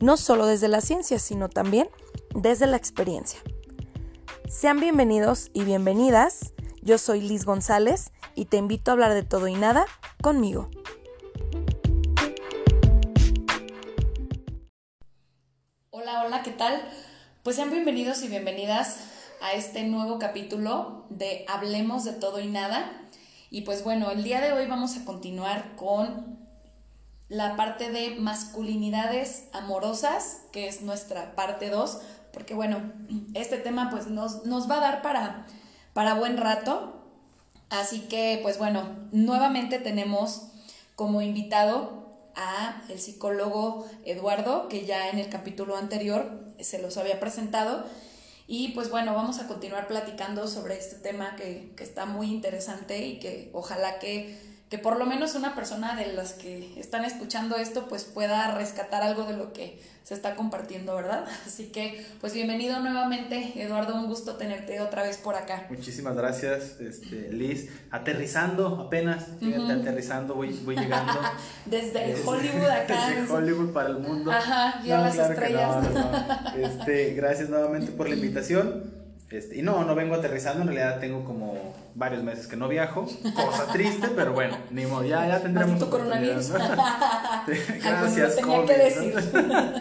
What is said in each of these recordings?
no solo desde la ciencia, sino también desde la experiencia. Sean bienvenidos y bienvenidas. Yo soy Liz González y te invito a hablar de todo y nada conmigo. Hola, hola, ¿qué tal? Pues sean bienvenidos y bienvenidas a este nuevo capítulo de Hablemos de todo y nada. Y pues bueno, el día de hoy vamos a continuar con la parte de masculinidades amorosas, que es nuestra parte 2, porque bueno, este tema pues nos, nos va a dar para, para buen rato. Así que pues bueno, nuevamente tenemos como invitado a el psicólogo Eduardo, que ya en el capítulo anterior se los había presentado. Y pues bueno, vamos a continuar platicando sobre este tema que, que está muy interesante y que ojalá que que por lo menos una persona de las que están escuchando esto pues pueda rescatar algo de lo que se está compartiendo, ¿verdad? Así que pues bienvenido nuevamente, Eduardo, un gusto tenerte otra vez por acá. Muchísimas gracias, este, Liz. Aterrizando apenas, aterrizando, voy, voy llegando. desde Hollywood acá. Desde Hollywood para el mundo. Ajá, ya las estrellas. este, gracias nuevamente por la invitación. Este, y no, no vengo aterrizando, en realidad tengo como varios meses que no viajo, cosa triste, pero bueno, ni modo, ya, ya tendremos. tu coronavirus. Gracias, tenía que decir.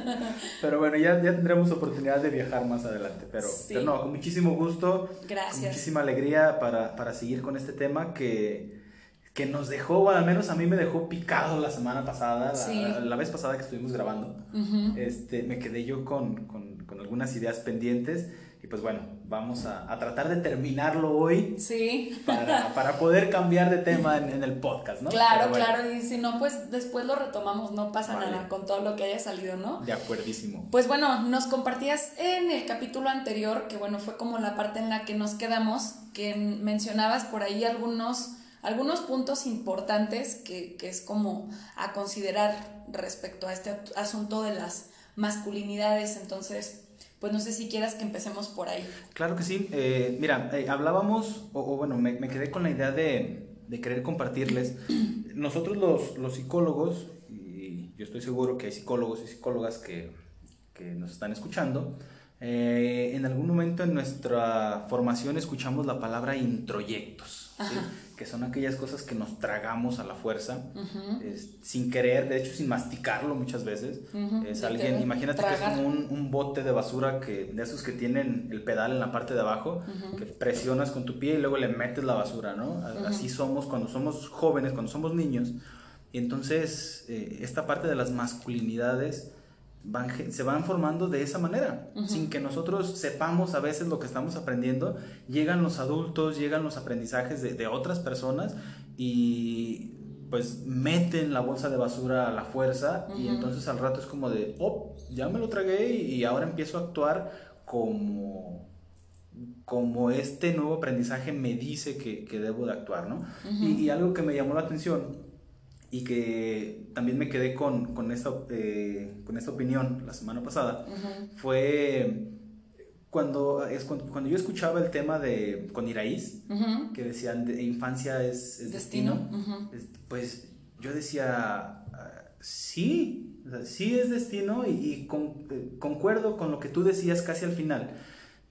pero bueno, ya, ya tendremos oportunidad de viajar más adelante, pero, pero no, con muchísimo gusto, Gracias. con muchísima alegría para, para seguir con este tema que, que nos dejó, o al menos a mí me dejó picado la semana pasada, la, la, vez pasada que estuvimos grabando, este, me quedé yo con, con, con algunas ideas pendientes y pues bueno, vamos a, a tratar de terminarlo hoy. Sí. Para, para poder cambiar de tema en, en el podcast, ¿no? Claro, claro. Y si no, pues después lo retomamos, no pasa vale. nada con todo lo que haya salido, ¿no? De acuerdísimo. Pues bueno, nos compartías en el capítulo anterior, que bueno, fue como la parte en la que nos quedamos, que mencionabas por ahí algunos, algunos puntos importantes que, que es como a considerar respecto a este asunto de las masculinidades. Entonces, pues no sé si quieras que empecemos por ahí. Claro que sí. Eh, mira, eh, hablábamos, o, o bueno, me, me, quedé con la idea de, de querer compartirles. Nosotros los, los, psicólogos, y yo estoy seguro que hay psicólogos y psicólogas que, que nos están escuchando, eh, en algún momento en nuestra formación escuchamos la palabra introyectos. ¿sí? Que son aquellas cosas que nos tragamos a la fuerza, uh -huh. es, sin querer, de hecho sin masticarlo muchas veces. Uh -huh. Es alguien, imagínate tragar. que es como un, un, bote de basura que, de esos que tienen el pedal en la parte de abajo, uh -huh. que presionas con tu pie y luego le metes la basura, ¿no? Así somos cuando somos jóvenes, cuando somos niños. Y entonces eh, esta parte de las masculinidades Van, se van formando de esa manera, uh -huh. sin que nosotros sepamos a veces lo que estamos aprendiendo. Llegan los adultos, llegan los aprendizajes de, de, otras personas y pues meten la bolsa de basura a la fuerza uh -huh. y entonces al rato es como de, oh, ya me lo tragué y, ahora empiezo a actuar como como este nuevo aprendizaje me dice que, que debo de actuar, ¿no? Uh -huh. y, y algo que me llamó la atención y que también me quedé con, con, esta, eh, con esta opinión la semana pasada, uh -huh. fue cuando, es cuando, cuando, yo escuchaba el tema de con Iraíz, uh -huh. que decían de, infancia es, es destino, destino. Uh -huh. pues yo decía, uh, sí, o sea, sí es destino y, y con, eh, concuerdo con lo que tú decías casi al final,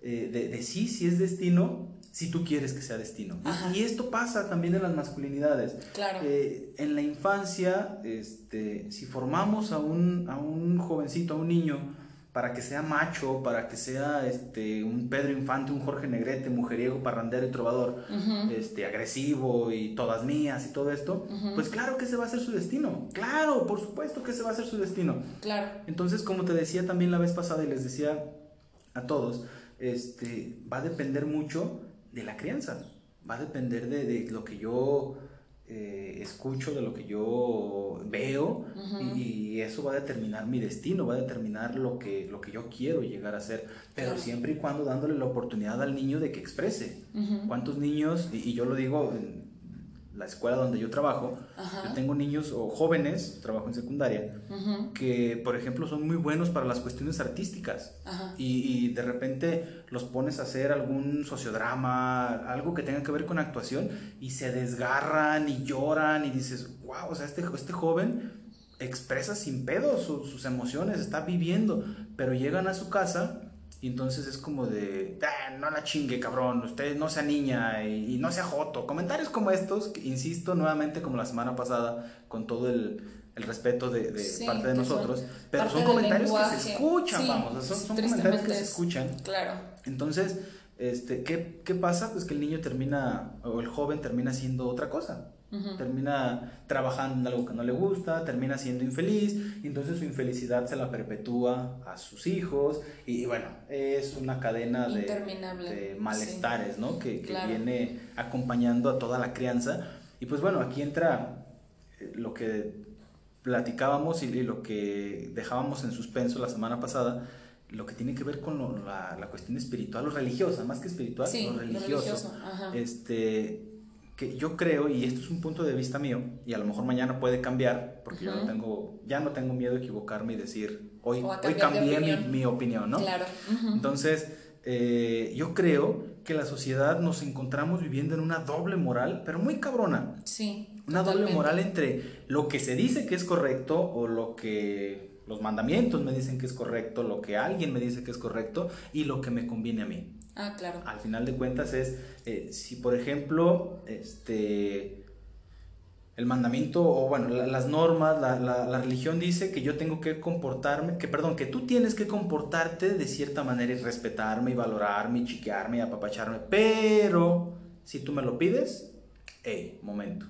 eh, de, de sí, sí es destino, si tú quieres que sea destino. Y, y, esto pasa también en las masculinidades. Claro. Eh, en la infancia, este, si formamos a un, a un jovencito, a un niño, para que sea macho, para que sea este, un Pedro Infante, un Jorge Negrete, mujeriego, parrandero y trovador, uh -huh. este, agresivo y todas mías y todo esto, uh -huh. pues claro que ese va a ser su destino. Claro, por supuesto que ese va a ser su destino. Claro. Entonces, como te decía también la vez pasada y les decía a todos, este, va a depender mucho de la crianza. Va a depender de, de lo que yo eh, escucho, de lo que yo veo, y, eso va a determinar mi destino, va a determinar lo que, lo que yo quiero llegar a ser, pero siempre y cuando dándole la oportunidad al niño de que exprese. ¿Cuántos niños, y, yo lo digo la escuela donde yo trabajo, yo tengo niños o jóvenes, trabajo en secundaria, que por ejemplo son muy buenos para las cuestiones artísticas. Y, de repente los pones a hacer algún sociodrama, algo que tenga que ver con actuación y se desgarran y lloran y dices, wow, o sea, este, este joven expresa sin pedo sus emociones, está viviendo, pero llegan a su casa y entonces es como de, ah, no la chingue, cabrón, usted no sea niña y, no sea joto. Comentarios como estos, insisto nuevamente como la semana pasada, con todo el, el respeto de, de parte de nosotros, pero son comentarios que se escuchan, vamos, son, son comentarios que se escuchan. Claro. Entonces, este, ¿qué, ¿qué pasa? Pues que el niño termina, o el joven termina haciendo otra cosa termina trabajando en algo que no le gusta, termina siendo infeliz, y entonces su infelicidad se la perpetúa a sus hijos, y, bueno, es una cadena de, de malestares, ¿no? Que, que viene acompañando a toda la crianza. Y pues bueno, aquí entra eh, lo que platicábamos y, lo que dejábamos en suspenso la semana pasada, lo que tiene que ver con la, la, cuestión espiritual o religiosa, más que espiritual, lo religioso. Este, que yo creo, y esto es un punto de vista mío, y a lo mejor mañana puede cambiar, porque yo no tengo, ya no tengo miedo de equivocarme y decir, hoy, hoy cambié Mi, opinión, ¿no? Claro. Entonces, eh, yo creo que la sociedad nos encontramos viviendo en una doble moral, pero muy cabrona. Sí. Una doble moral entre lo que se dice que es correcto o lo que los mandamientos me dicen que es correcto, lo que alguien me dice que es correcto y lo que me conviene a mí. Ah, claro. Al final de cuentas es, eh, si por ejemplo, este, el mandamiento, o bueno, las normas, la, la, religión dice que yo tengo que comportarme, que perdón, que tú tienes que comportarte de cierta manera y respetarme y valorarme y chiquearme y apapacharme, pero si tú me lo pides, hey, momento.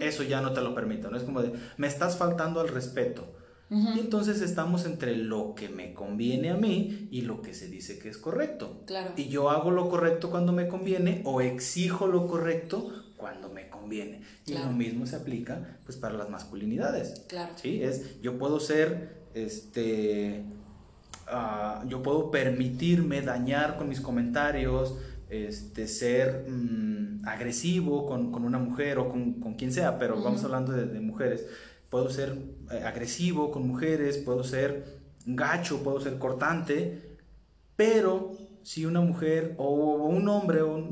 Eso ya no te lo permito, ¿no? Es como de, me estás faltando al respeto. Y entonces estamos entre lo que me conviene a mí y lo que se dice que es correcto. Claro. Y yo hago lo correcto cuando me conviene o exijo lo correcto cuando me conviene. Y lo mismo se aplica pues para las masculinidades. Claro. Sí, es yo puedo ser este ah, yo puedo permitirme dañar con mis comentarios, este, ser mm, agresivo con, con, una mujer o con, con quien sea, pero vamos hablando de, de mujeres puedo ser eh, agresivo con mujeres, puedo ser gacho, puedo ser cortante, pero si una mujer o un hombre o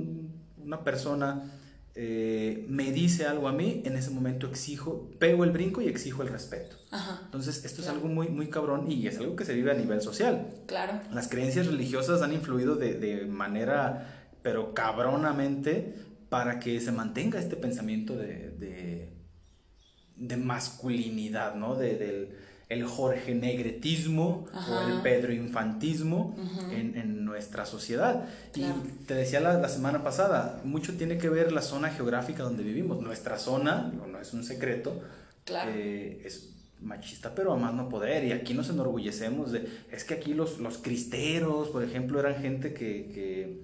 una persona eh, me dice algo a mí, en ese momento exijo, pego el brinco y exijo el respeto. Entonces, esto es algo muy, muy cabrón y es algo que se vive a nivel social. Claro. Las creencias religiosas han influido de, de manera, pero cabronamente, para que se mantenga este pensamiento de de masculinidad, ¿no? De, del el Jorge Negretismo o el Pedro Infantismo en, nuestra sociedad. Y te decía la, semana pasada, mucho tiene que ver la zona geográfica donde vivimos. Nuestra zona, digo, no es un secreto, eh, es machista, pero a más no poder. Y aquí nos enorgullecemos de, es que aquí los, los cristeros, por ejemplo, eran gente que,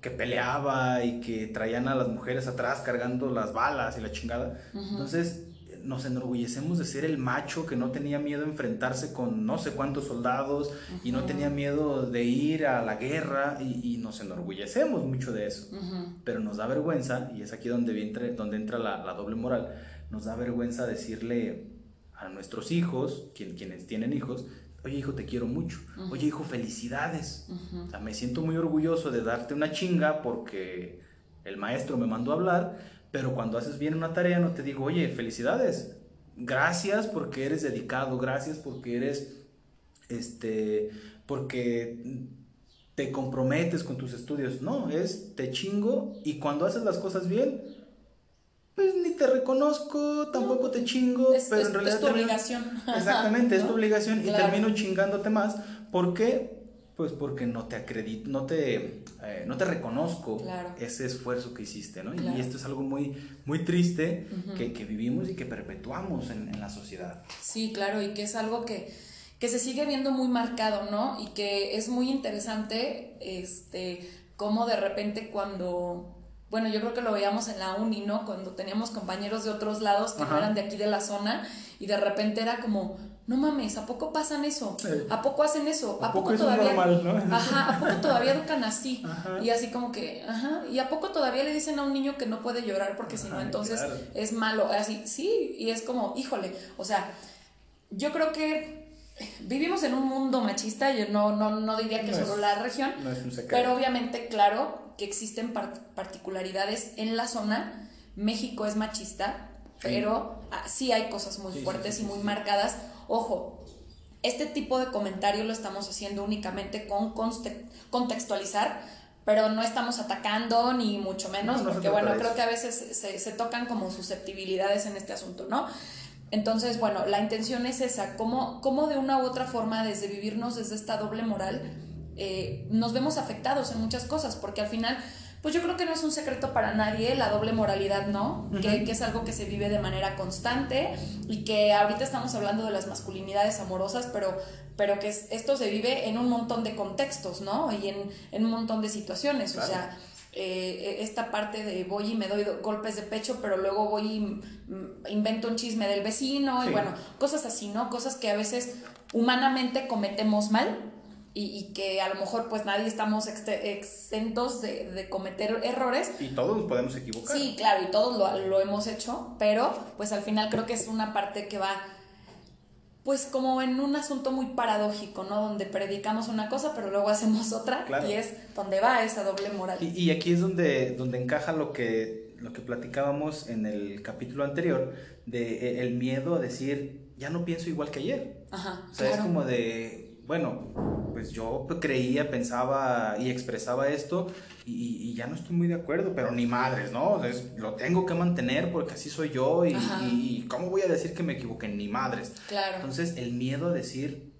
que peleaba y que traían a las mujeres atrás cargando las balas y la chingada. Entonces, nos enorgullecemos de ser el macho que no tenía miedo a enfrentarse con no sé cuántos soldados y no tenía miedo de ir a la guerra y, nos enorgullecemos mucho de eso. Pero nos da vergüenza, y es aquí donde, entra, donde entra la, doble moral, nos da vergüenza decirle a nuestros hijos, quienes tienen hijos, oye hijo, te quiero mucho, oye hijo, felicidades. O sea, me siento muy orgulloso de darte una chinga porque el maestro me mandó a hablar, pero cuando haces bien una tarea no te digo, oye, felicidades, gracias porque eres dedicado, gracias porque eres, este, porque te comprometes con tus estudios. No, es te chingo y cuando haces las cosas bien, pues ni te reconozco, tampoco te chingo, pero en realidad... Es tu obligación. Exactamente, es tu obligación y termino chingándote más. ¿Por qué? Pues porque no te acredito, no te, eh, no te reconozco ese esfuerzo que hiciste, ¿no? Y esto es algo muy, muy triste que, que, vivimos y que perpetuamos en, en, la sociedad. Sí, claro, y que es algo que, que se sigue viendo muy marcado, ¿no? Y que es muy interesante, este, cómo de repente cuando bueno, yo creo que lo veíamos en la uni, ¿no? Cuando teníamos compañeros de otros lados que no eran de aquí de la zona y de repente era como, no mames, ¿a poco pasan eso? ¿A poco hacen eso? ¿A, poco, todavía Ajá, ¿a poco todavía educan así? Y así como que, ajá, y a poco todavía le dicen a un niño que no puede llorar porque si no entonces es malo, así, sí, y es como, híjole, o sea, yo creo que vivimos en un mundo machista, yo no, no, no diría que solo la región, pero obviamente, claro, que existen particularidades en la zona. México es machista, pero ah, sí hay cosas muy fuertes y muy marcadas. Ojo, este tipo de comentario lo estamos haciendo únicamente con contextualizar, pero no estamos atacando ni mucho menos, porque bueno, creo que a veces se, se, tocan como susceptibilidades en este asunto, ¿no? Entonces, bueno, la intención es esa, cómo, cómo de una u otra forma, desde vivirnos desde esta doble moral, eh, nos vemos afectados en muchas cosas, porque al final, pues yo creo que no es un secreto para nadie la doble moralidad, ¿no? que, es algo que se vive de manera constante y que ahorita estamos hablando de las masculinidades amorosas, pero, pero que esto se vive en un montón de contextos, ¿no? Y en, un montón de situaciones, o sea... Eh, esta parte de voy y me doy golpes de pecho, pero luego voy y invento un chisme del vecino, y bueno, cosas así, ¿no? Cosas que a veces humanamente cometemos mal, y, que a lo mejor pues nadie estamos exentos de, cometer errores. Y todos nos podemos equivocar. Sí, claro, y todos lo, lo, hemos hecho, pero pues al final creo que es una parte que va pues como en un asunto muy paradójico, ¿no? Donde predicamos una cosa pero luego hacemos otra y es donde va esa doble moral. Y, y, aquí es donde, donde encaja lo que, lo que platicábamos en el capítulo anterior de e, el miedo a decir, ya no pienso igual que ayer. Ajá. O sea, es como de bueno, pues yo creía, pensaba y expresaba esto y, ya no estoy muy de acuerdo, pero ni madres, ¿no? lo tengo que mantener porque así soy yo y, ¿cómo voy a decir que me equivoqué? Ni madres. Claro. Entonces, el miedo a decir,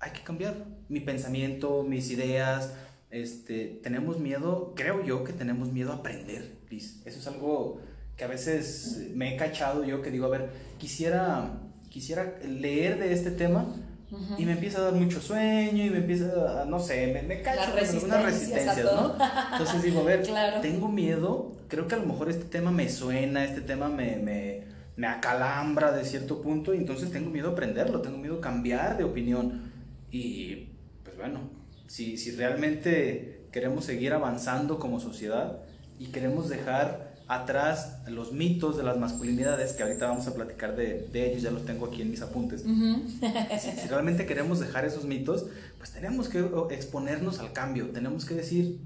hay que cambiar mi pensamiento, mis ideas, este, tenemos miedo, creo yo que tenemos miedo a aprender, Liz. Eso es algo que a veces me he cachado yo que digo, a ver, quisiera, quisiera leer de este tema y me empieza a dar mucho sueño y me empieza a, no sé, me, me cacho algunas resistencias, ¿no? Entonces digo, a ver, tengo miedo, creo que a lo mejor este tema me suena, este tema me, me, me acalambra de cierto punto y entonces tengo miedo a aprenderlo, tengo miedo a cambiar de opinión. Y pues bueno, si, si realmente queremos seguir avanzando como sociedad y queremos dejar atrás los mitos de las masculinidades, que ahorita vamos a platicar de, ellos, ya los tengo aquí en mis apuntes. si, realmente queremos dejar esos mitos, pues tenemos que exponernos al cambio, tenemos que decir,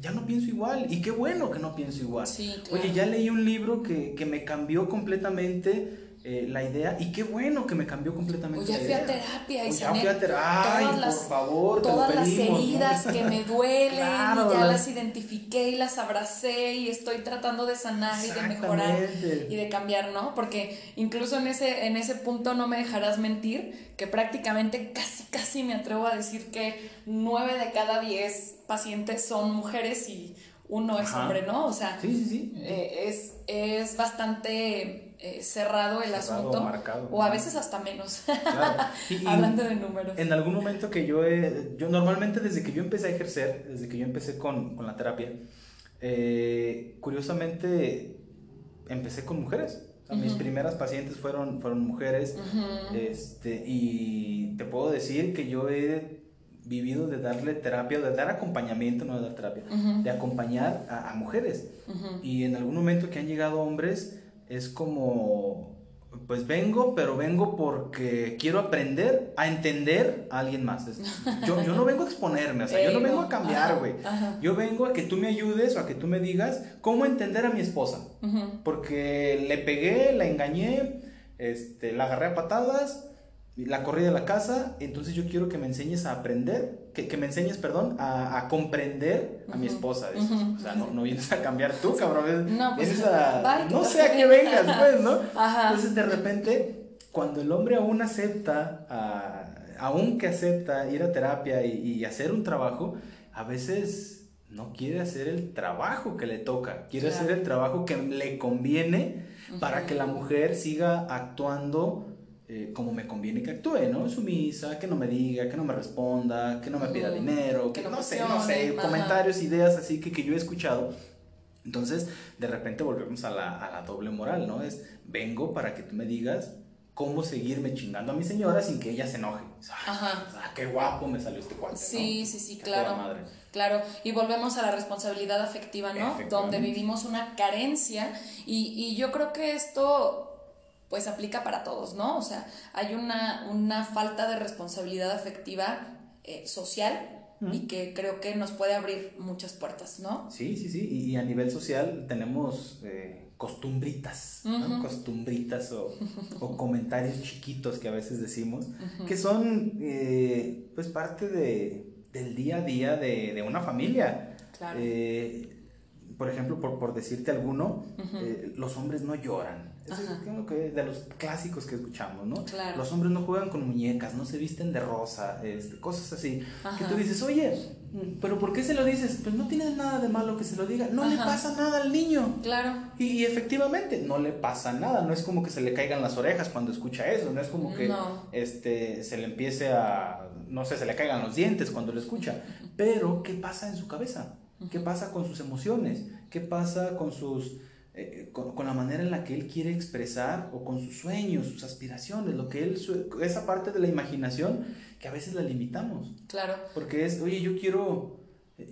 ya no pienso igual, y qué bueno que no pienso igual. Oye, ya leí un libro que, que me cambió completamente eh, la idea y qué bueno que me cambió completamente. O ya fui a terapia y ya fui a terapia. Ay, por favor, todas las heridas que me duelen y ya las identifiqué y las abracé y estoy tratando de sanar y de mejorar y de cambiar, ¿no? Porque incluso en ese, en ese punto no me dejarás mentir que prácticamente casi, casi me atrevo a decir que nueve de cada diez pacientes son mujeres y uno es hombre, ¿no? O sea, eh, es, es bastante eh, cerrado el asunto. o a veces hasta menos. Hablando de números. En algún momento que yo he, yo normalmente desde que yo empecé a ejercer, desde que yo empecé con, con la terapia, eh, curiosamente empecé con mujeres. Mis primeras pacientes fueron, fueron mujeres. este, y te puedo decir que yo he vivido de darle terapia, de dar acompañamiento, no de dar terapia, de acompañar a, a mujeres. Y en algún momento que han llegado hombres, es como, pues vengo, pero vengo porque quiero aprender a entender a alguien más. yo, yo no vengo a exponerme, o sea, yo no vengo a cambiar, güey. Yo vengo a que tú me ayudes o a que tú me digas cómo entender a mi esposa. Porque le pegué, la engañé, este, la agarré a patadas la corrí de la casa, entonces yo quiero que me enseñes a aprender, que, que me enseñes, perdón, a, a comprender a mi esposa. O sea, no, no, vienes a cambiar tú, cabrón, no, pues, vienes a... no sé a qué vengas, pues, ¿no? Entonces, de repente, cuando el hombre aún acepta, aún que acepta ir a terapia y, y hacer un trabajo, a veces no quiere hacer el trabajo que le toca, quiere hacer el trabajo que le conviene para que la mujer siga actuando eh, como me conviene que actúe, ¿no? Sumisa, que no me diga, que no me responda, que no me pida dinero, que, no, sé, no sé, comentarios, ideas así que, que yo he escuchado Entonces, de repente volvemos a la, a la doble moral, ¿no? Es, vengo para que tú me digas cómo seguirme chingando a mi señora sin que ella se enoje. Ajá. Ah, qué guapo me salió este cuate. Sí, sí, sí, claro. Claro, y volvemos a la responsabilidad afectiva, ¿no? Donde vivimos una carencia y, y yo creo que esto pues aplica para todos, ¿no? O sea, hay una, una falta de responsabilidad afectiva eh, social y que creo que nos puede abrir muchas puertas, ¿no? Sí, sí, sí, y, a nivel social tenemos eh, costumbritas, ¿no? Costumbritas o, o, comentarios chiquitos que a veces decimos, que son eh, pues parte de, del día a día de, de una familia. Claro. por ejemplo, por, por decirte alguno, los hombres no lloran. Es de los clásicos que escuchamos, ¿no? Los hombres no juegan con muñecas, no se visten de rosa, este, cosas así. Que tú dices, oye, pero ¿por qué se lo dices? Pues no tiene nada de malo que se lo diga. No le pasa nada al niño. Claro. Y, efectivamente, no le pasa nada. No es como que se le caigan las orejas cuando escucha eso. No es como que este, se le empiece a, no sé, se le caigan los dientes cuando lo escucha. Pero, ¿qué pasa en su cabeza? ¿Qué pasa con sus emociones? ¿Qué pasa con sus eh, con, con, la manera en la que él quiere expresar o con sus sueños, sus aspiraciones, lo que él, esa parte de la imaginación que a veces la limitamos. Claro. Porque es, oye, yo quiero,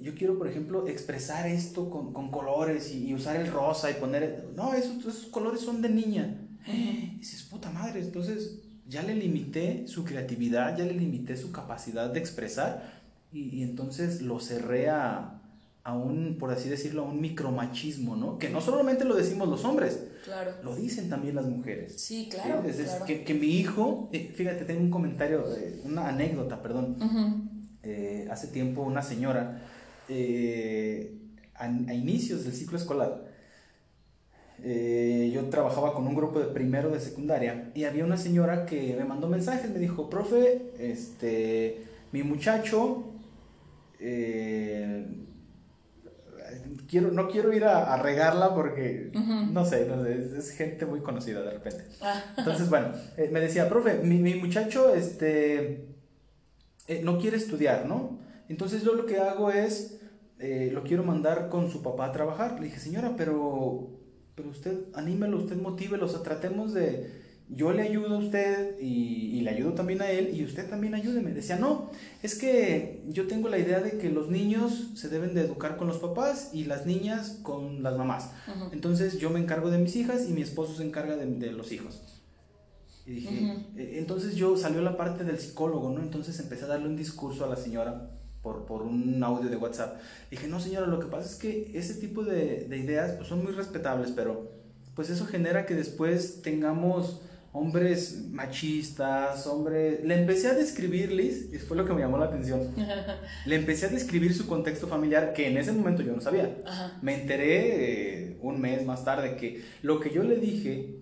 yo quiero, por ejemplo, expresar esto con, con colores y, usar el rosa y poner, no, esos, esos colores son de niña. Y dices, puta madre, entonces ya le limité su creatividad, ya le limité su capacidad de expresar y, y entonces lo cerré a, a un, por así decirlo, a un micromachismo, ¿no? Que no solamente lo decimos los hombres, claro. lo dicen también las mujeres. Sí, claro. Que, que, mi hijo, eh, fíjate, tengo un comentario, eh, una anécdota, perdón. Eh, hace tiempo una señora, a, a, inicios del ciclo escolar, yo trabajaba con un grupo de primero de secundaria y había una señora que me mandó mensajes, me dijo, profe, este, mi muchacho quiero, no quiero ir a, regarla porque, no sé, es, gente muy conocida de repente. Ah. Entonces, bueno, eh, me decía, profe, mi, mi muchacho este, eh, no quiere estudiar, ¿no? Entonces yo lo que hago es, eh, lo quiero mandar con su papá a trabajar. Le dije, señora, pero, pero usted, anímelo, usted motívelo, o sea, tratemos de yo le ayudo a usted y, le ayudo también a él y usted también ayúdeme. Decía, no, es que yo tengo la idea de que los niños se deben de educar con los papás y las niñas con las mamás. Entonces yo me encargo de mis hijas y mi esposo se encarga de, los hijos. Y dije, e, entonces yo salió la parte del psicólogo, ¿no? Entonces empecé a darle un discurso a la señora por, por un audio de WhatsApp. Dije, no señora, lo que pasa es que ese tipo de, de ideas pues, son muy respetables, pero pues eso genera que después tengamos hombres machistas, hombres... Le empecé a describirles, y fue lo que me llamó la atención, le empecé a describir su contexto familiar que en ese momento yo no sabía. Me enteré eh, un mes más tarde que lo que yo le dije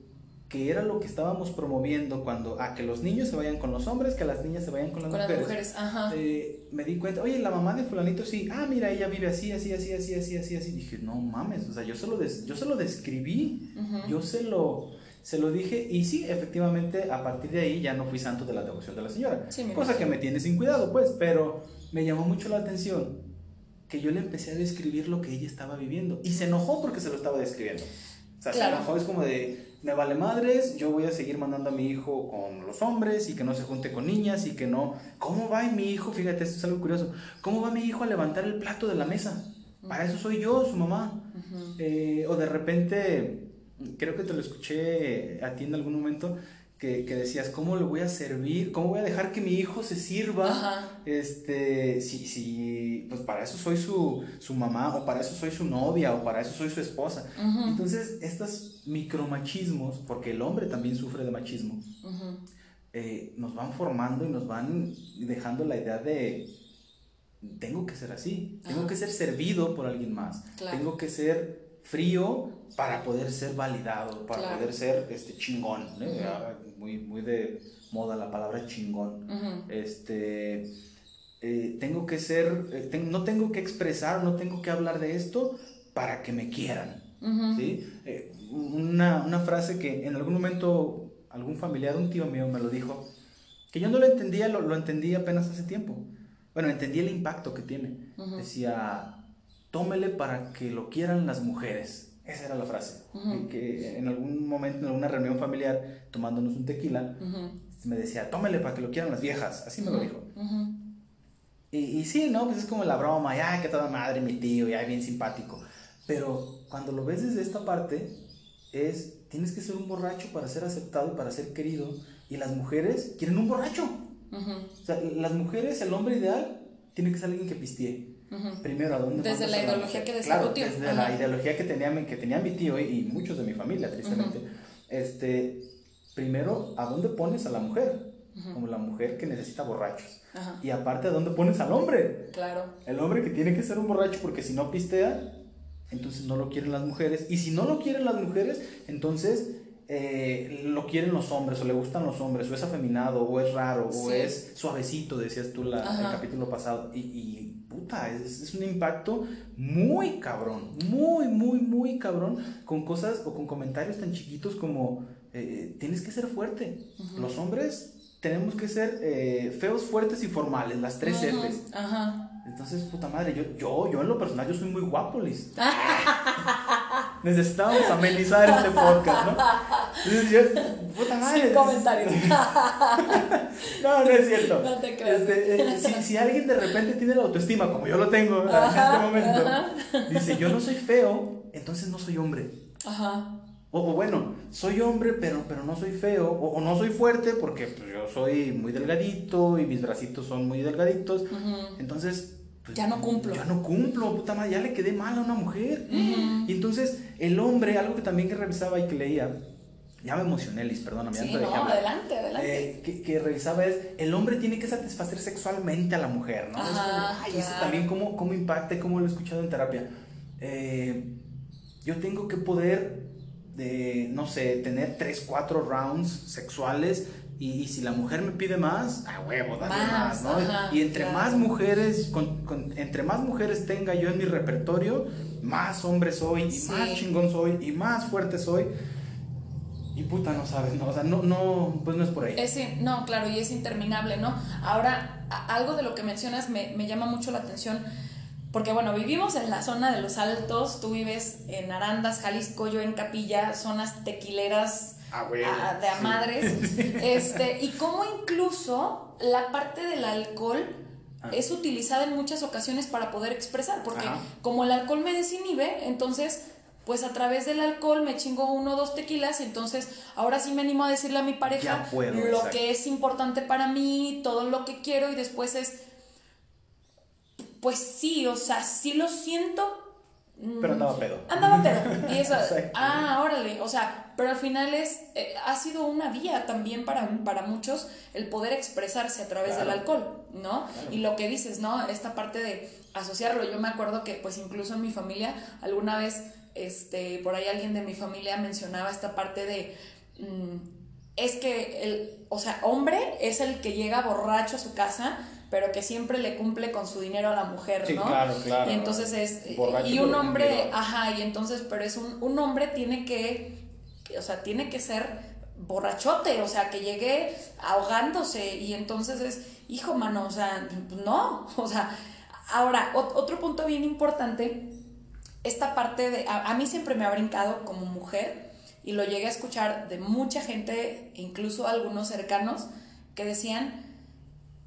que era lo que estábamos promoviendo cuando a que los niños se vayan con los hombres, que las niñas se vayan con las mujeres. Eh, me di cuenta, oye, la mamá de fulanito sí, ah, mira, ella vive así, así, así, así, así, así, así. Dije, no mames, o sea, yo se lo, yo se lo describí, yo se lo se lo dije y sí, efectivamente, a partir de ahí ya no fui santo de la devoción de la señora. cosa que me tiene sin cuidado, pues, pero me llamó mucho la atención que yo le empecé a describir lo que ella estaba viviendo y se enojó porque se lo estaba describiendo. O sea, se enojó, es como de, me vale madres, yo voy a seguir mandando a mi hijo con los hombres y que no se junte con niñas y que no... ¿Cómo va mi hijo? Fíjate, esto es algo curioso. ¿Cómo va mi hijo a levantar el plato de la mesa? Para eso soy yo, su mamá. Eh, o de repente creo que te lo escuché a ti en algún momento, que, decías, ¿cómo le voy a servir? ¿Cómo voy a dejar que mi hijo se sirva? Este, si, si, pues para eso soy su, mamá, o para eso soy su novia, o para eso soy su esposa. Entonces, estos micromachismos, porque el hombre también sufre de machismo, eh, nos van formando y nos van dejando la idea de, tengo que ser así, tengo que ser servido por alguien más, tengo que ser frío para poder ser validado, para poder ser este chingón, muy, muy de moda la palabra chingón. Este eh, tengo que ser, eh, no tengo que expresar, no tengo que hablar de esto para que me quieran. ¿sí? Eh, una, una, frase que en algún momento algún familiar, un tío mío me lo dijo, que yo no lo entendía, lo, lo entendí apenas hace tiempo. Bueno, entendí el impacto que tiene. Decía, tómele para que lo quieran las mujeres. Esa era la frase. que, en algún momento, en alguna reunión familiar, tomándonos un tequila, me decía, tómele para que lo quieran las viejas. Así me lo dijo. Y, y, sí, ¿no? Pues es como la broma, ya que toda madre mi tío, ya bien simpático. Pero cuando lo ves desde esta parte, es, tienes que ser un borracho para ser aceptado y para ser querido. Y las mujeres quieren un borracho. O sea, las mujeres, el hombre ideal, tiene que ser alguien que pistee. Primero, ¿a dónde Desde la ideología que decía claro, Desde la ideología que tenía, que tenía mi tío y, muchos de mi familia, tristemente. este, primero, ¿a dónde pones a la mujer? Como la mujer que necesita borrachos. Y aparte, ¿a dónde pones al hombre? Claro. El hombre que tiene que ser un borracho porque si no pistea, entonces no lo quieren las mujeres. Y si no lo quieren las mujeres, entonces eh, lo quieren los hombres o le gustan los hombres o es afeminado o es raro o es suavecito, decías tú la, el capítulo pasado. Y, puta, es, es, un impacto muy cabrón, muy, muy, muy cabrón con cosas o con comentarios tan chiquitos como eh, tienes que ser fuerte. Los hombres tenemos que ser eh, feos, fuertes y formales, las tres Fs. Ajá. Entonces, puta madre, yo, yo, yo en lo personal, yo soy muy guapo, Liz. Necesitamos amenizar este podcast, ¿no? Yo, puta madre. Sin comentarios. no, no es cierto. No te creas. Este, eh, si, si, alguien de repente tiene la autoestima, como yo lo tengo en este momento, dice, yo no soy feo, entonces no soy hombre. Ajá. O, bueno, soy hombre, pero, pero no soy feo. O, no soy fuerte porque pues, yo soy muy delgadito y mis bracitos son muy delgaditos. Entonces, pues, ya no cumplo. Ya no cumplo, puta madre, ya le quedé mal a una mujer. Y entonces, el hombre, algo que también que revisaba y que leía, ya me emocioné, Liz, perdóname. Sí, no, adelante, adelante. Eh, que, revisaba es, el hombre tiene que satisfacer sexualmente a la mujer, ¿no? es como, ay, eso también cómo, cómo impacta, cómo lo he escuchado en terapia. Eh, yo tengo que poder de, no sé, tener 3, 4 rounds sexuales y, si la mujer me pide más, a huevo, dale más, ¿no? y entre más mujeres, con, entre más mujeres tenga yo en mi repertorio, más hombre soy, y más chingón soy, y más fuerte soy. Y puta, no sabes, no, o sea, no, no, pues no es por ahí. Es, no, claro, y es interminable, ¿no? Ahora, algo de lo que mencionas me, me llama mucho la atención porque bueno, vivimos en la zona de los altos, tú vives en Arandas, Jalisco, yo en Capilla, zonas tequileras ah, de a madres. Este, y cómo incluso la parte del alcohol ah. es utilizada en muchas ocasiones para poder expresar, porque como el alcohol me desinhibe, entonces pues a través del alcohol me chingo uno o dos tequilas y entonces ahora sí me animo a decirle a mi pareja lo que es importante para mí, todo lo que quiero y después es pues sí, o sea, sí lo siento. Mm, pero andaba pedo. Andaba pedo. Y eso, ah, órale, o sea, pero al final es, eh, ha sido una vía también para, para muchos el poder expresarse a través del alcohol, ¿no? Y lo que dices, ¿no? Esta parte de asociarlo, yo me acuerdo que pues incluso en mi familia alguna vez, este, por ahí alguien de mi familia mencionaba esta parte de... Mm, es que el, o sea, hombre es el que llega borracho a su casa pero que siempre le cumple con su dinero a la mujer, ¿no? Sí, claro, claro. Y entonces es, y un hombre, ajá, y entonces, pero es un, un hombre tiene que, o sea, tiene que ser borrachote, o sea, que llegue ahogándose y entonces es, hijo, mano, o sea, no, o sea, ahora, otro punto bien importante, esta parte de, a, a, mí siempre me ha brincado como mujer y lo llegué a escuchar de mucha gente, incluso algunos cercanos, que decían,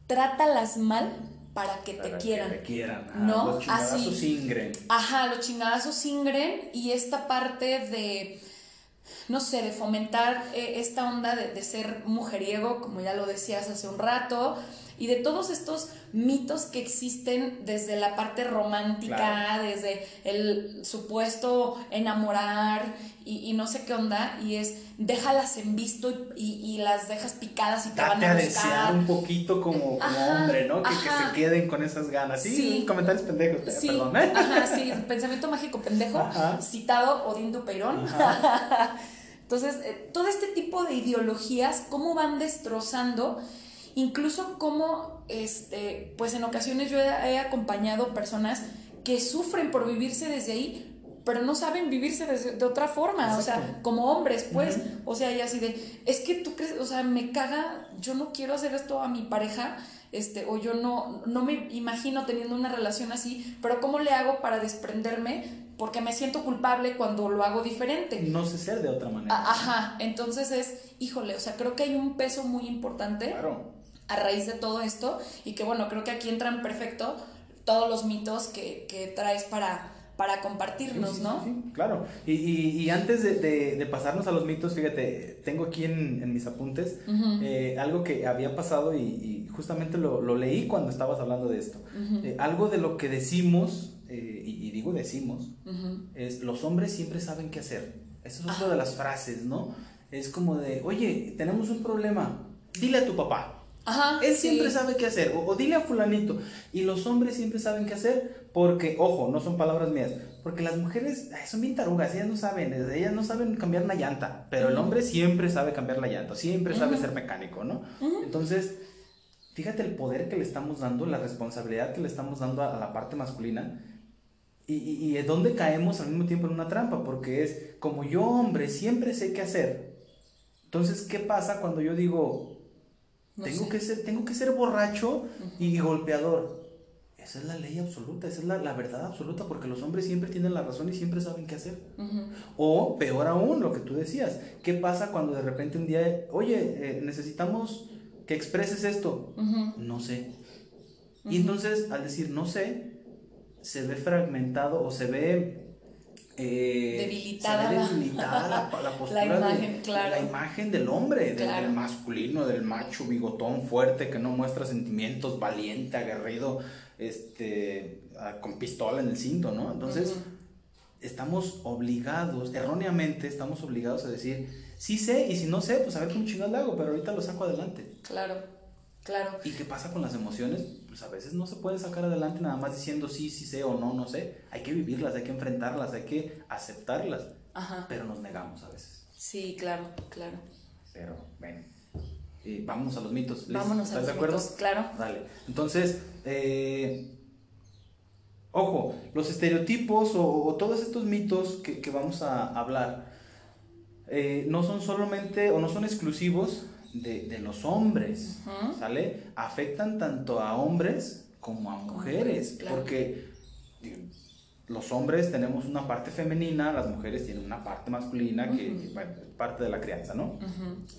trátalas mal para que te quieran. Que te quieran. ¿no? Los chingadazos ingren. Ajá, los chingadazos ingren y esta parte de, no sé, de fomentar eh, esta onda de, de, ser mujeriego, como ya lo decías hace un rato, y de todos estos mitos que existen desde la parte romántica, desde el supuesto enamorar y, no sé qué onda, y es déjalas en visto y, las dejas picadas y te van a, buscar. un poquito como, hombre, ¿no? Que, se queden con esas ganas. Sí, comentarios pendejos, sí, perdón. ¿eh? Ajá, sí, pensamiento mágico pendejo, citado Odín Dupeirón. Entonces, eh, todo este tipo de ideologías, cómo van destrozando Incluso como, este, pues en ocasiones yo he, acompañado personas que sufren por vivirse desde ahí pero no saben vivirse de, otra forma, o sea, como hombres, pues, o sea, y así de, es que tú crees, o sea, me caga, yo no quiero hacer esto a mi pareja, este, o yo no, no me imagino teniendo una relación así, pero ¿cómo le hago para desprenderme? Porque me siento culpable cuando lo hago diferente. No sé ser de otra manera. Ajá, entonces es, híjole, o sea, creo que hay un peso muy importante a raíz de todo esto y que bueno, creo que aquí entran perfecto todos los mitos que, que traes para para compartirnos, ¿no? Sí, claro. Y, y, antes de, de, pasarnos a los mitos, fíjate, tengo aquí en, en mis apuntes eh, algo que había pasado y, justamente lo, lo, leí cuando estabas hablando de esto. Eh, algo de lo que decimos, eh, y, digo decimos, es los hombres siempre saben qué hacer. Esa es una de las frases, ¿no? Es como de, oye, tenemos un problema, dile a tu papá. Ajá, Él siempre sabe qué hacer, o, dile a fulanito. Y los hombres siempre saben qué hacer, porque, ojo, no son palabras mías, porque las mujeres son bien tarugas, ellas no saben, ellas no saben cambiar una llanta, pero el hombre siempre sabe cambiar la llanta, siempre sabe ser mecánico, ¿no? Entonces, fíjate el poder que le estamos dando, la responsabilidad que le estamos dando a, la parte masculina. Y, y, y dónde caemos al mismo tiempo en una trampa, porque es como yo hombre siempre sé qué hacer. Entonces, ¿qué pasa cuando yo digo, tengo, que ser, tengo que ser borracho y golpeador. Esa es la ley absoluta, esa es la, la, verdad absoluta, porque los hombres siempre tienen la razón y siempre saben qué hacer. O peor aún, lo que tú decías, ¿qué pasa cuando de repente un día, oye, eh, necesitamos que expreses esto? No sé. Y entonces, al decir no sé, se ve fragmentado o se ve eh, debilitada, la, postura la imagen, de, la imagen del hombre, del, masculino, del macho bigotón fuerte que no muestra sentimientos, valiente, aguerrido, este, con pistola en el cinto, ¿no? Entonces, estamos obligados, erróneamente estamos obligados a decir, sí sé, y si no sé, pues a ver cómo chingados le hago, pero ahorita lo saco adelante. Claro. Claro. ¿Y qué pasa con las emociones? Pues a veces no se puede sacar adelante nada más diciendo sí, sí sé o no, no sé. Hay que vivirlas, hay que enfrentarlas, hay que aceptarlas. Ajá. Pero nos negamos a veces. Sí, claro, claro. Pero, ven. Y vámonos a los mitos. Vámonos ¿Estás a los de acuerdo? Mitos, claro. Dale. Entonces, eh, ojo, los estereotipos o, todos estos mitos que, que vamos a hablar eh, no son solamente o no son exclusivos de, los hombres, ¿sale? Afectan tanto a hombres como a mujeres, porque los hombres tenemos una parte femenina, las mujeres tienen una parte masculina, que, es parte de la crianza, ¿no?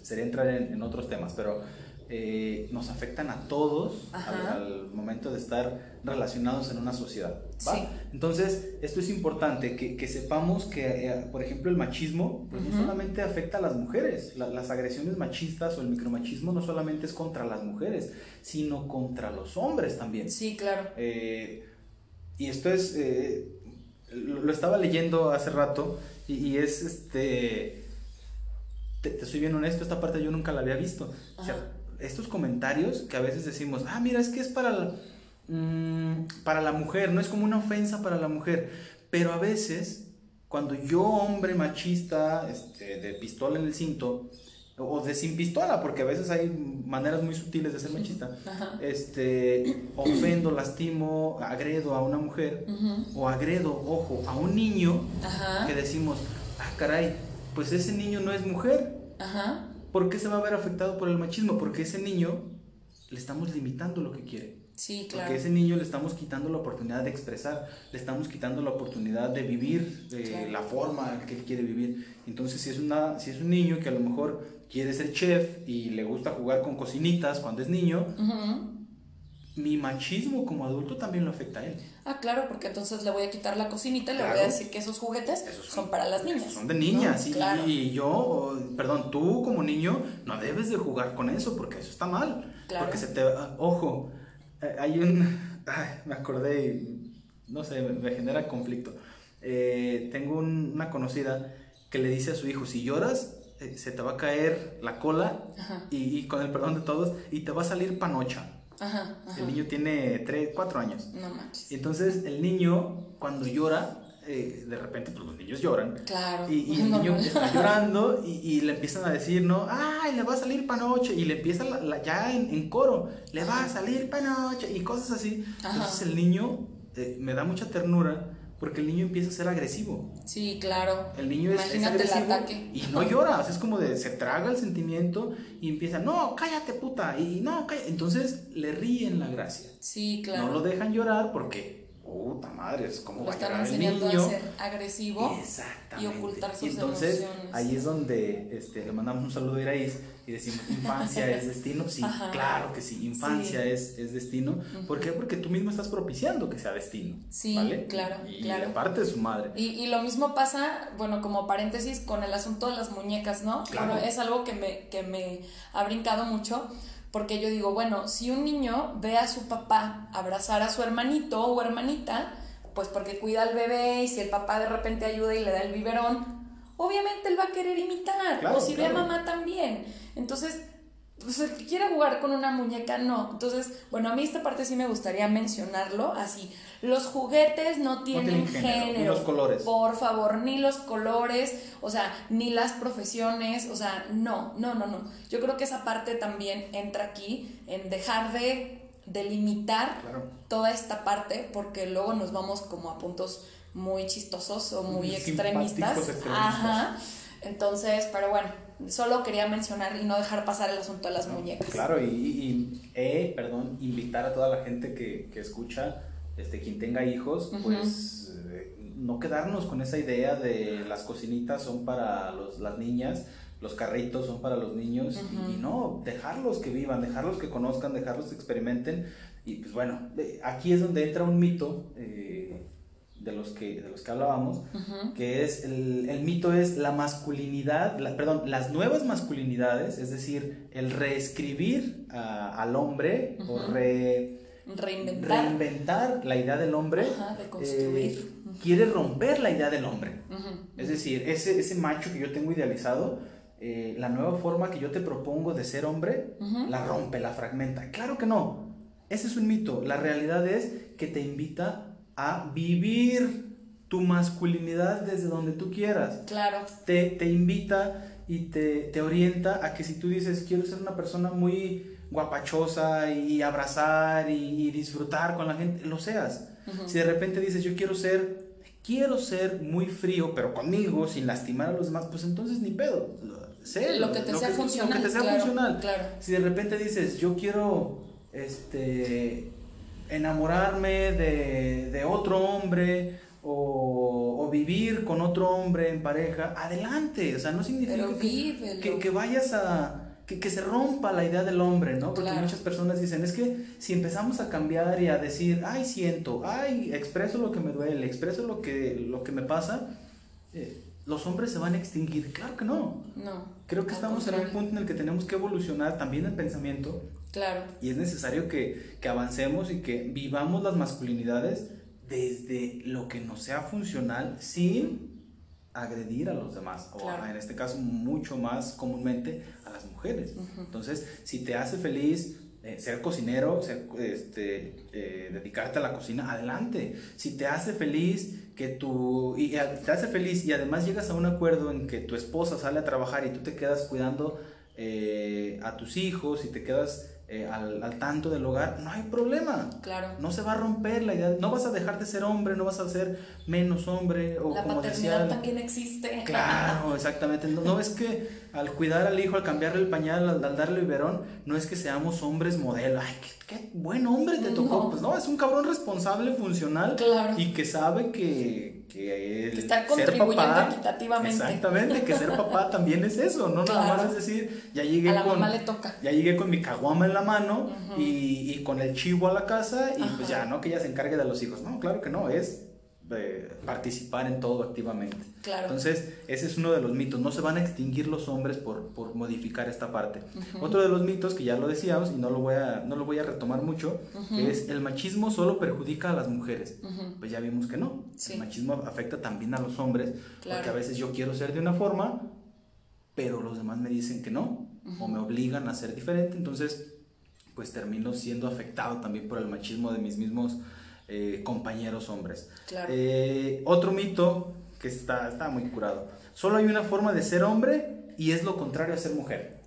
Sería entrar en, otros temas, pero eh, nos afectan a todos al, momento de estar relacionados en una sociedad. Entonces, esto es importante, que, sepamos que, eh, por ejemplo, el machismo pues, no solamente afecta a las mujeres, las agresiones machistas o el micromachismo no solamente es contra las mujeres, sino contra los hombres también. Sí, claro. Eh, y esto es, lo, estaba leyendo hace rato y, es este... Te, soy bien honesto, esta parte yo nunca la había visto. O sea, estos comentarios que a veces decimos, ah, mira, es que es para mm, para la mujer, no es como una ofensa para la mujer, pero a veces, cuando yo, hombre machista, este, de pistola en el cinto, o de sin pistola, porque a veces hay maneras muy sutiles de ser machista, este, ofendo, lastimo, agredo a una mujer, o agredo, ojo, a un niño, que decimos, ah, caray, pues ese niño no es mujer. Ajá. ¿Por qué se va a ver afectado por el machismo? Porque ese niño le estamos limitando lo que quiere. Sí, claro. Porque ese niño le estamos quitando la oportunidad de expresar, le estamos quitando la oportunidad de vivir de la forma que él quiere vivir. Entonces, si es, una, si es un niño que a lo mejor quiere ser chef y le gusta jugar con cocinitas cuando es niño, mi machismo como adulto también lo afecta a él. Ah, claro, porque entonces le voy a quitar la cocinita y le voy a decir que esos juguetes son, para las niñas. Son de niñas. y, yo, perdón, tú como niño no debes de jugar con eso porque eso está mal. Porque se te... Ojo, eh, hay un... me acordé y no sé, me, genera conflicto. Eh, tengo una conocida que le dice a su hijo, si lloras, eh, se te va a caer la cola y, y, con el perdón de todos, y te va a salir panocha. Ajá, El niño tiene 3, 4 años. No manches. Entonces el niño, cuando llora, eh, de repente, pues los niños lloran. Claro. Y, el niño está llorando y, le empiezan a decir, ¿no? ¡Ay, le va a salir panoche! Y le empieza ya en, coro, le va a salir panoche y cosas así. Entonces el niño eh, me da mucha ternura porque el niño empieza a ser agresivo. Sí, claro. El niño es, es agresivo y no llora, o sea, es como de se traga el sentimiento y empieza, no, cállate puta, y no, cállate. Entonces le ríen la gracia. Sí, claro. No lo dejan llorar porque puta madre, es como lo están enseñando a ser agresivo y ocultar sus entonces, ahí es donde este, le mandamos un saludo a Iraís y decimos, infancia es destino. Sí, claro que sí, infancia Es, es destino. ¿Por qué? Porque tú mismo estás propiciando que sea destino. Sí, claro, y claro. parte de su madre. Y, y, lo mismo pasa, bueno, como paréntesis, con el asunto de las muñecas, ¿no? Claro. es algo que me, que me ha brincado mucho porque yo digo, bueno, si un niño ve a su papá abrazar a su hermanito o hermanita, pues porque cuida al bebé y si el papá de repente ayuda y le da el biberón, obviamente él va a querer imitar. o si ve a mamá también. Entonces, pues el que quiera jugar con una muñeca, no. Entonces, bueno, a mí esta parte sí me gustaría mencionarlo así. Los juguetes no tienen, género, Ni los colores. Por favor, ni los colores, o sea, ni las profesiones, o sea, no, no, no, no. Yo creo que esa parte también entra aquí en dejar de delimitar toda esta parte porque luego nos vamos como a puntos muy chistosos o muy, extremistas. Ajá. Entonces, pero bueno, solo quería mencionar y no dejar pasar el asunto de las muñecas. Claro, y, y eh, perdón, invitar a toda la gente que, que escucha, este, quien tenga hijos, pues eh, no quedarnos con esa idea de las cocinitas son para los, las niñas, los carritos son para los niños, y, no, dejarlos que vivan, dejarlos que conozcan, dejarlos que experimenten. Y pues bueno, aquí es donde entra un mito. Eh, de los que, de los que hablábamos, que es el, el, mito es la masculinidad, perdón, las nuevas masculinidades, es decir, el reescribir al hombre o reinventar. reinventar. la idea del hombre, eh, quiere romper la idea del hombre. Es decir, ese, ese macho que yo tengo idealizado, eh, la nueva forma que yo te propongo de ser hombre, la rompe, la fragmenta. Claro que no. Ese es un mito. La realidad es que te invita a vivir tu masculinidad desde donde tú quieras. Claro. Te, te invita y te, te, orienta a que si tú dices, quiero ser una persona muy guapachosa y abrazar y, disfrutar con la gente, lo seas. Si de repente dices, yo quiero ser, quiero ser muy frío, pero conmigo, sin lastimar a los demás, pues entonces ni pedo. Sé, lo que te sea funcional. Lo que te sea funcional. Claro. Si de repente dices, yo quiero, este enamorarme de, otro hombre o, vivir con otro hombre en pareja, adelante. O sea, no significa que, que, vayas a... Que, se rompa la idea del hombre, ¿no? Porque muchas personas dicen, es que si empezamos a cambiar y a decir, ay, siento, ay, expreso lo que me duele, expreso lo que, lo que me pasa, eh, los hombres se van a extinguir. Claro que no. No. Creo que estamos en un punto en el que tenemos que evolucionar también el pensamiento Claro. Y es necesario que, avancemos y que vivamos las masculinidades desde lo que nos sea funcional sin agredir a los demás, o en este caso mucho más comúnmente a las mujeres. Entonces, si te hace feliz eh, ser cocinero, este, eh, dedicarte a la cocina, adelante. Si te hace feliz que tú, y te hace feliz y además llegas a un acuerdo en que tu esposa sale a trabajar y tú te quedas cuidando eh, a tus hijos y te quedas eh, al, al, tanto del hogar, no hay problema. Claro. No se va a romper la idea. No vas a dejar de ser hombre, no vas a ser menos hombre. O la paternidad también existe. Claro, exactamente. No, es que al cuidar al hijo, al cambiarle el pañal, al, darle el biberón, no es que seamos hombres modelo. Ay, qué, buen hombre te tocó. Pues no, es un cabrón responsable, funcional. Claro. Y que sabe que que el está contribuyendo equitativamente. Exactamente, que ser papá también es eso, no nada más es decir, ya llegué con le toca. ya llegué con mi caguama en la mano y, y, con el chivo a la casa y pues ya, no que ella se encargue de los hijos. No, claro que no, es participar en todo activamente. Claro. Entonces, ese es uno de los mitos. No se van a extinguir los hombres por, por modificar esta parte. Otro de los mitos, que ya lo decíamos y no lo voy a, no lo voy a retomar mucho, es el machismo solo perjudica a las mujeres. Pues ya vimos que no. El machismo afecta también a los hombres, porque a veces yo quiero ser de una forma, pero los demás me dicen que no, o me obligan a ser diferente. Entonces, pues termino siendo afectado también por el machismo de mis mismos eh, compañeros hombres. Eh, otro mito que está, está muy curado. Solo hay una forma de ser hombre y es lo contrario a ser mujer.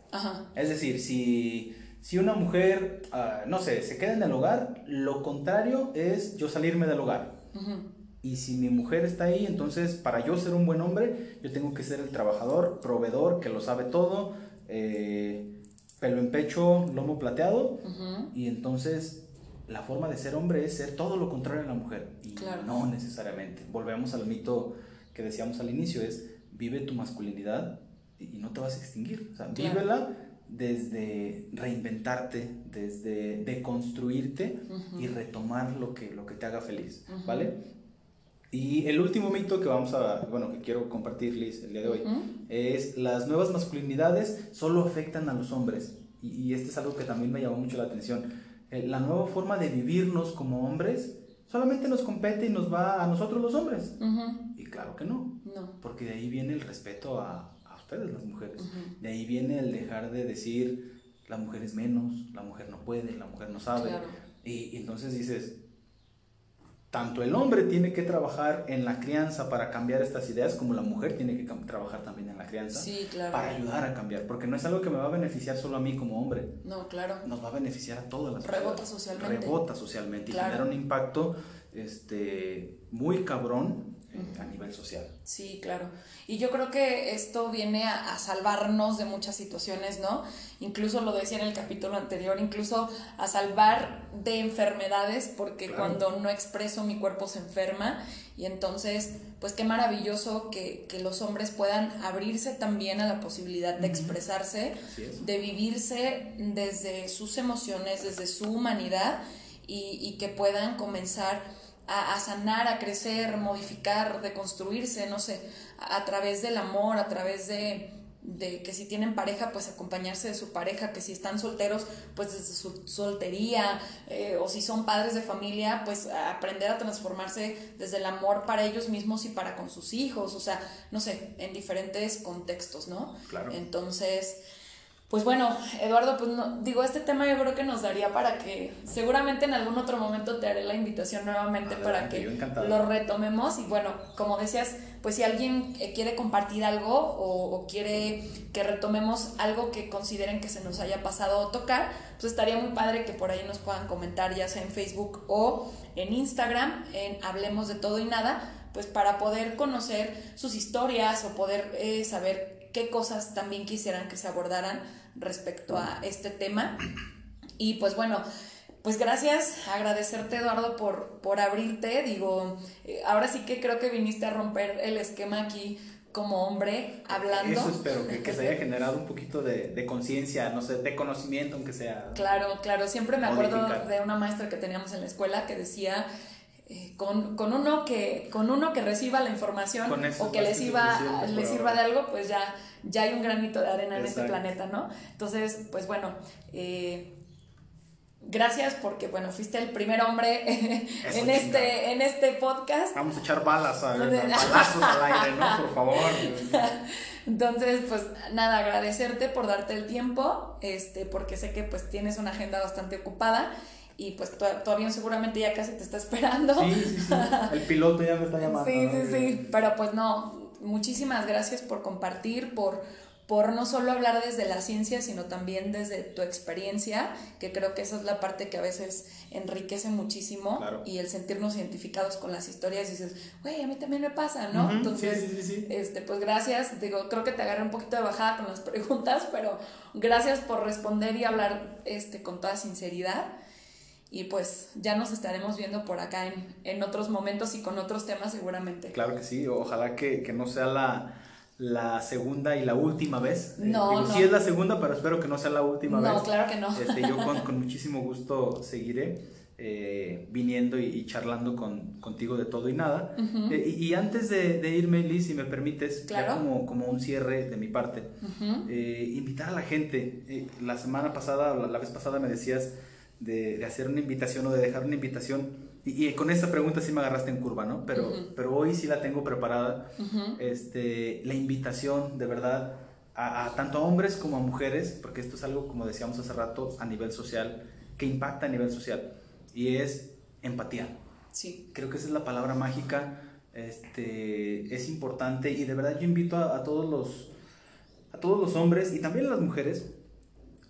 Es decir, si, si una mujer, ah, no sé, se queda en el hogar, lo contrario es yo salirme del hogar. Y si mi mujer está ahí, entonces para yo ser un buen hombre, yo tengo que ser el trabajador, proveedor, que lo sabe todo, eh, pelo en pecho, lomo plateado. Y entonces la forma de ser hombre es ser todo lo contrario a la mujer. Y no necesariamente. Volvemos al mito que decíamos al inicio, es vive tu masculinidad y, no te vas a extinguir. O sea, vívela desde reinventarte, desde deconstruirte y retomar lo que, lo que te haga feliz, ¿vale? Y el último mito que vamos a, bueno, que quiero compartirles el día de hoy, es las nuevas masculinidades solo afectan a los hombres. Y, y, este es algo que también me llamó mucho la atención. Eh, la nueva forma de vivirnos como hombres solamente nos compete y nos va a nosotros los hombres. Y claro que no. No. Porque de ahí viene el respeto a, a ustedes, las mujeres. De ahí viene el dejar de decir, la mujer es menos, la mujer no puede, la mujer no sabe. y entonces dices, tanto el hombre tiene que trabajar en la crianza para cambiar estas ideas, como la mujer tiene que trabajar también en la crianza para ayudar a cambiar, porque no es algo que me va a beneficiar solo a mí como hombre. No, claro. Nos va a beneficiar a todas las personas. Rebota socialmente. Rebota socialmente y genera un impacto este, muy cabrón a nivel social. Sí, claro. Y yo creo que esto viene a, salvarnos de muchas situaciones, ¿no? Incluso lo decía en el capítulo anterior, incluso a salvar de enfermedades, porque cuando no expreso mi cuerpo se enferma. Y entonces, pues qué maravilloso que, los hombres puedan abrirse también a la posibilidad de expresarse, de vivirse desde sus emociones, desde su humanidad y, y que puedan comenzar a, sanar, a crecer, modificar, deconstruirse, no sé, a, través del amor, a través de, de, que si tienen pareja, pues acompañarse de su pareja, que si están solteros, pues desde su soltería, eh, o si son padres de familia, pues aprender a transformarse desde el amor para ellos mismos y para con sus hijos, o sea, no sé, en diferentes contextos, ¿no? Claro. Entonces pues bueno, Eduardo, pues no, digo, este tema yo creo que nos daría para que seguramente en algún otro momento te haré la invitación nuevamente para que lo retomemos. Y bueno, como decías, pues si alguien eh, quiere compartir algo o, quiere que retomemos algo que consideren que se nos haya pasado o tocar, pues estaría muy padre que por ahí nos puedan comentar, ya sea en Facebook o en Instagram, en Hablemos de Todo y Nada, pues para poder conocer sus historias o poder eh, saber qué cosas también quisieran que se abordaran respecto a este tema. Y pues bueno, pues gracias, agradecerte Eduardo por, por abrirte. Digo, eh, ahora sí que creo que viniste a romper el esquema aquí como hombre hablando. Eso espero, que, se haya generado un poquito de, conciencia, no sé, de conocimiento, aunque sea. Claro, claro, siempre me acuerdo de una maestra que teníamos en la escuela que decía eh, con, uno que, con uno que reciba la información o que le sirva, le sirva de algo, pues ya, ya hay un granito de arena en este planeta, ¿no? Entonces, pues bueno, eh, gracias porque, bueno, fuiste el primer hombre en, este, en este podcast. Vamos a echar balas, a, balazos al aire, ¿no? Por favor. Entonces, pues nada, agradecerte por darte el tiempo, este, porque sé que pues tienes una agenda bastante ocupada y pues todavía seguramente ya casi te está esperando. Sí, sí, sí. El piloto ya me está llamando. Sí, sí, sí. Pero pues no, muchísimas gracias por compartir, por, por no solo hablar desde la ciencia, sino también desde tu experiencia, que creo que esa es la parte que a veces enriquece muchísimo y el sentirnos identificados con las historias y dices, güey, a mí también me pasa, ¿no? Entonces, este, pues gracias, digo, creo que te agarré un poquito de bajada con las preguntas, pero gracias por responder y hablar este, con toda sinceridad y pues ya nos estaremos viendo por acá en, en, otros momentos y con otros temas seguramente. Claro que sí, ojalá que, que no sea la, la, segunda y la última vez. Eh, no, no. Sí es la segunda, pero espero que no sea la última vez. No, claro que no. Este, yo con, con muchísimo gusto seguiré eh, viniendo y, charlando con, contigo de todo y nada. Eh, y, antes de, de, irme, Liz, si me permites, ya como, como un cierre de mi parte, invitar a la gente. la semana pasada, la, la vez pasada me decías de, hacer una invitación o de dejar una invitación. Y, con esta pregunta sí me agarraste en curva, ¿no? Pero, pero hoy sí la tengo preparada. este, la invitación, de verdad, a, tanto a hombres como a mujeres, porque esto es algo, como decíamos hace rato, a nivel social, que impacta a nivel social. Y es empatía. Sí. Creo que esa es la palabra mágica. Este, es importante y de verdad yo invito a, a todos los a todos los hombres y también a las mujeres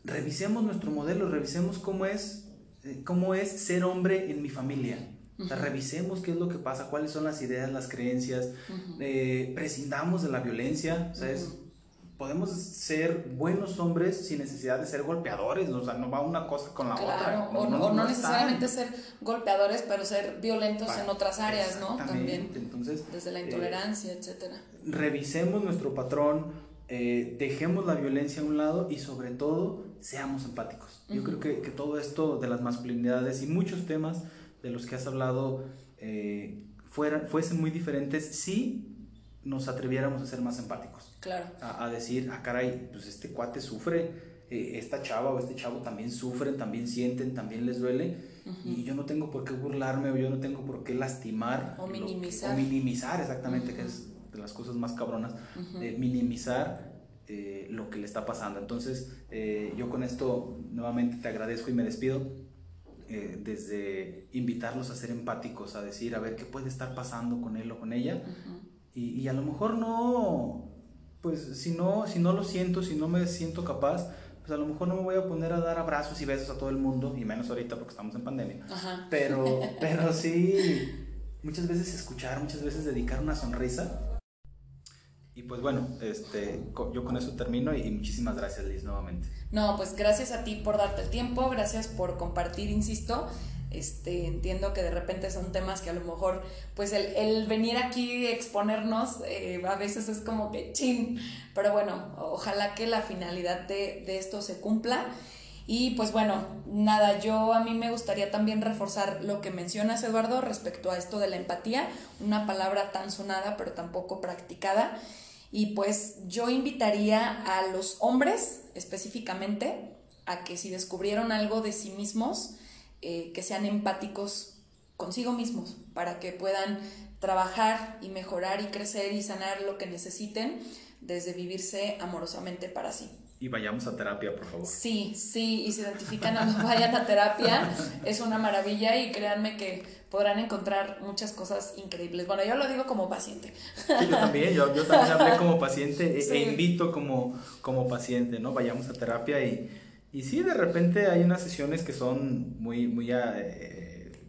revisemos nuestro modelo, revisemos cómo es, cómo es ser hombre en mi familia. O sea, revisemos qué es lo que pasa, cuáles son las ideas, las creencias, eh, prescindamos de la violencia, sea, podemos ser buenos hombres sin necesidad de ser golpeadores, o sea, no va una cosa con la otra. o no, necesariamente ser golpeadores, pero ser violentos en otras áreas, ¿no? También. Entonces, desde la intolerancia, etc. etcétera. Revisemos nuestro patrón, eh, dejemos la violencia a un lado y sobre todo seamos empáticos. Yo creo que, que, todo esto de las masculinidades y muchos temas de los que has hablado eh, fuesen muy diferentes si nos atreviéramos a ser más empáticos. Claro. A, decir, ah, caray, pues este cuate sufre, eh, esta chava o este chavo también sufren, también sienten, también les duele. Y yo no tengo por qué burlarme o yo no tengo por qué lastimar. O minimizar. o minimizar, exactamente, que es de las cosas más cabronas. minimizar eh, lo que le está pasando. Entonces, yo con esto nuevamente te agradezco y me despido. Eh, desde invitarlos a ser empáticos, a decir, a ver qué puede estar pasando con él o con ella. y, y, a lo mejor no, pues si no, si no lo siento, si no me siento capaz, pues a lo mejor no me voy a poner a dar abrazos y besos a todo el mundo, y menos ahorita porque estamos en pandemia. Pero, pero sí, muchas veces escuchar, muchas veces dedicar una sonrisa y pues bueno, este, yo con eso termino y muchísimas gracias Liz nuevamente. No, pues gracias a ti por darte el tiempo, gracias por compartir, insisto. Este, entiendo que de repente son temas que a lo mejor, pues el, venir aquí exponernos eh, a veces es como que chin, pero bueno, ojalá que la finalidad de, de esto se cumpla. Y pues bueno, nada, yo a mí me gustaría también reforzar lo que mencionas, Eduardo, respecto a esto de la empatía, una palabra tan sonada pero tampoco practicada. Y pues yo invitaría a los hombres específicamente a que si descubrieron algo de sí mismos, eh, que sean empáticos consigo mismos, para que puedan trabajar y mejorar y crecer y sanar lo que necesiten desde vivirse amorosamente para sí. Y vayamos a terapia, por favor. Sí, sí, y se identifican a los vayan a terapia, es una maravilla y créanme que podrán encontrar muchas cosas increíbles. Bueno, yo lo digo como paciente. Sí, yo también, yo, yo también hablé como paciente e, e, invito como, como paciente, ¿no? Vayamos a terapia y, y sí, de repente hay unas sesiones que son muy, muy... Eh,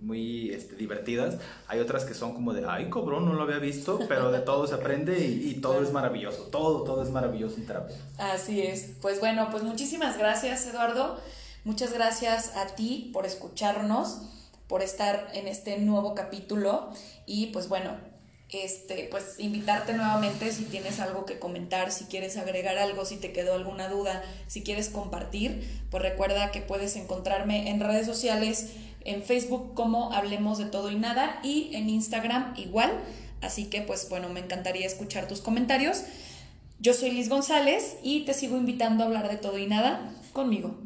muy este, divertidas. Hay otras que son como de, ay, cobró, no lo había visto, pero de todo se aprende y, todo es maravilloso. Todo, todo es maravilloso en terapia. Así es. Pues bueno, pues muchísimas gracias, Eduardo. Muchas gracias a ti por escucharnos, por estar en este nuevo capítulo y pues bueno, este, pues invitarte nuevamente si tienes algo que comentar, si quieres agregar algo, si te quedó alguna duda, si quieres compartir, pues recuerda que puedes encontrarme en redes sociales en Facebook como Hablemos de Todo y Nada y en Instagram igual. Así que pues bueno, me encantaría escuchar tus comentarios. Yo soy Liz González y te sigo invitando a hablar de todo y nada conmigo.